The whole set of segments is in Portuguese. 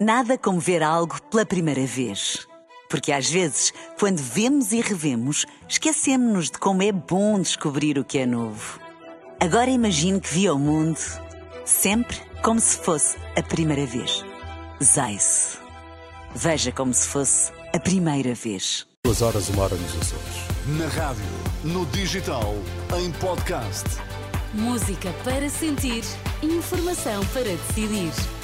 Nada como ver algo pela primeira vez. Porque às vezes, quando vemos e revemos, esquecemos-nos de como é bom descobrir o que é novo. Agora imagine que viu o mundo sempre como se fosse a primeira vez. Zais. Veja como se fosse a primeira vez. Duas horas, uma hora nos Açores. Na rádio, no digital, em podcast. Música para sentir, informação para decidir.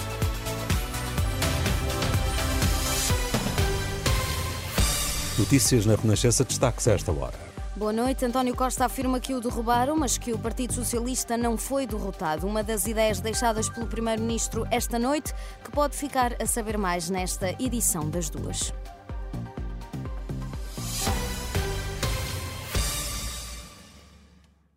Notícias na Renascença, destaques a esta hora. Boa noite. António Costa afirma que o derrubaram, mas que o Partido Socialista não foi derrotado. Uma das ideias deixadas pelo Primeiro-Ministro esta noite, que pode ficar a saber mais nesta edição das duas.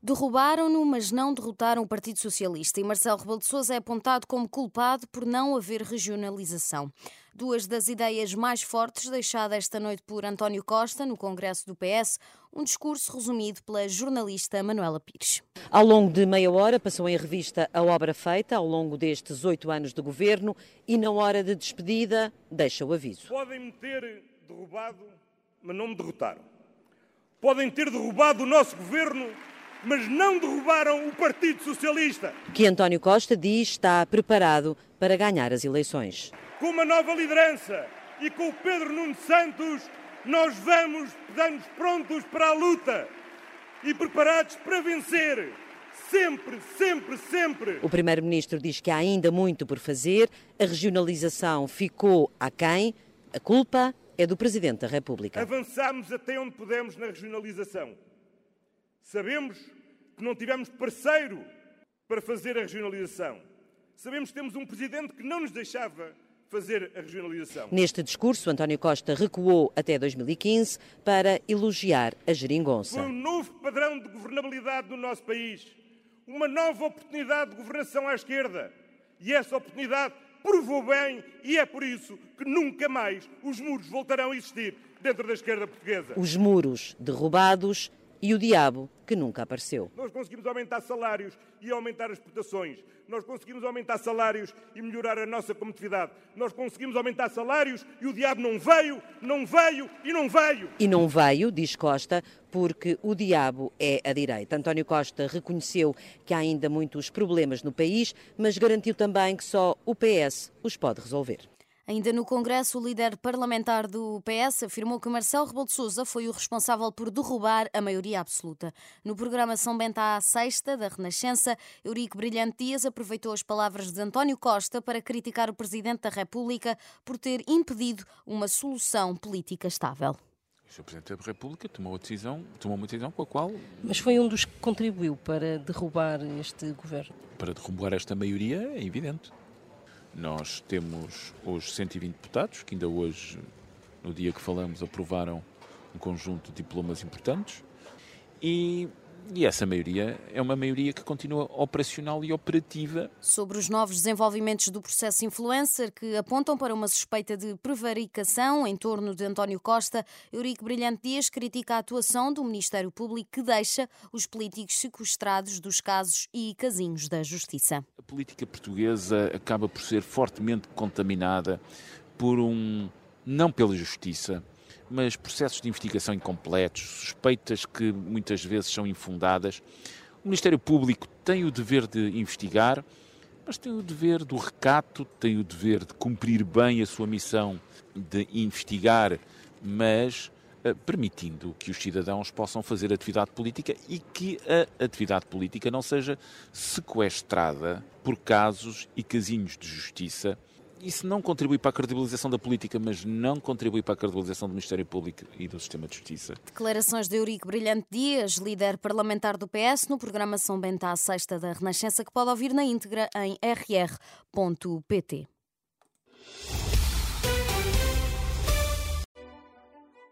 Derrubaram-no, mas não derrotaram o Partido Socialista e Marcelo Rebelo de Sousa é apontado como culpado por não haver regionalização. Duas das ideias mais fortes deixadas esta noite por António Costa no Congresso do PS, um discurso resumido pela jornalista Manuela Pires. Ao longo de meia hora passou em revista a obra feita ao longo destes oito anos de governo e na hora de despedida deixa o aviso. Podem-me ter derrubado, mas não me derrotaram. Podem ter derrubado o nosso governo, mas não derrubaram o Partido Socialista. Que António Costa diz está preparado para ganhar as eleições. Com uma nova liderança e com o Pedro Nuno Santos, nós vamos, estamos prontos para a luta e preparados para vencer. Sempre, sempre, sempre. O Primeiro-Ministro diz que há ainda muito por fazer, a regionalização ficou aquém, a culpa é do Presidente da República. Avançamos até onde pudemos na regionalização. Sabemos que não tivemos parceiro para fazer a regionalização. Sabemos que temos um Presidente que não nos deixava fazer a regionalização. Neste discurso, António Costa recuou até 2015 para elogiar a geringonça. Foi um novo padrão de governabilidade no nosso país, uma nova oportunidade de governação à esquerda. E essa oportunidade provou bem e é por isso que nunca mais os muros voltarão a existir dentro da esquerda portuguesa. Os muros derrubados e o diabo que nunca apareceu. Nós conseguimos aumentar salários e aumentar as exportações. Nós conseguimos aumentar salários e melhorar a nossa competitividade. Nós conseguimos aumentar salários e o diabo não veio, não veio e não veio. E não veio, diz Costa, porque o diabo é a direita. António Costa reconheceu que há ainda muitos problemas no país, mas garantiu também que só o PS os pode resolver. Ainda no Congresso, o líder parlamentar do PS afirmou que Marcelo Rebelo de Sousa foi o responsável por derrubar a maioria absoluta. No programa São Bento à Sexta, da Renascença, Eurico Brilhante Dias aproveitou as palavras de António Costa para criticar o Presidente da República por ter impedido uma solução política estável. O Sr. Presidente da República tomou, a decisão, tomou uma decisão com a qual... Mas foi um dos que contribuiu para derrubar este governo? Para derrubar esta maioria é evidente. Nós temos hoje 120 deputados, que ainda hoje, no dia que falamos, aprovaram um conjunto de diplomas importantes. E, e, essa maioria é uma maioria que continua operacional e operativa. Sobre os novos desenvolvimentos do processo influencer que apontam para uma suspeita de prevaricação em torno de António Costa, Eurico Brilhante Dias critica a atuação do Ministério Público que deixa os políticos sequestrados dos casos e casinhos da Justiça. A política portuguesa acaba por ser fortemente contaminada por um. não pela justiça mas processos de investigação incompletos, suspeitas que muitas vezes são infundadas. O Ministério Público tem o dever de investigar, mas tem o dever do recato, tem o dever de cumprir bem a sua missão de investigar, mas permitindo que os cidadãos possam fazer atividade política e que a atividade política não seja sequestrada por casos e casinhos de justiça isso não contribui para a credibilização da política, mas não contribui para a credibilização do Ministério Público e do Sistema de Justiça. Declarações de Eurico Brilhante Dias, líder parlamentar do PS, no programa São Bento à Sexta da Renascença, que pode ouvir na íntegra em rr.pt.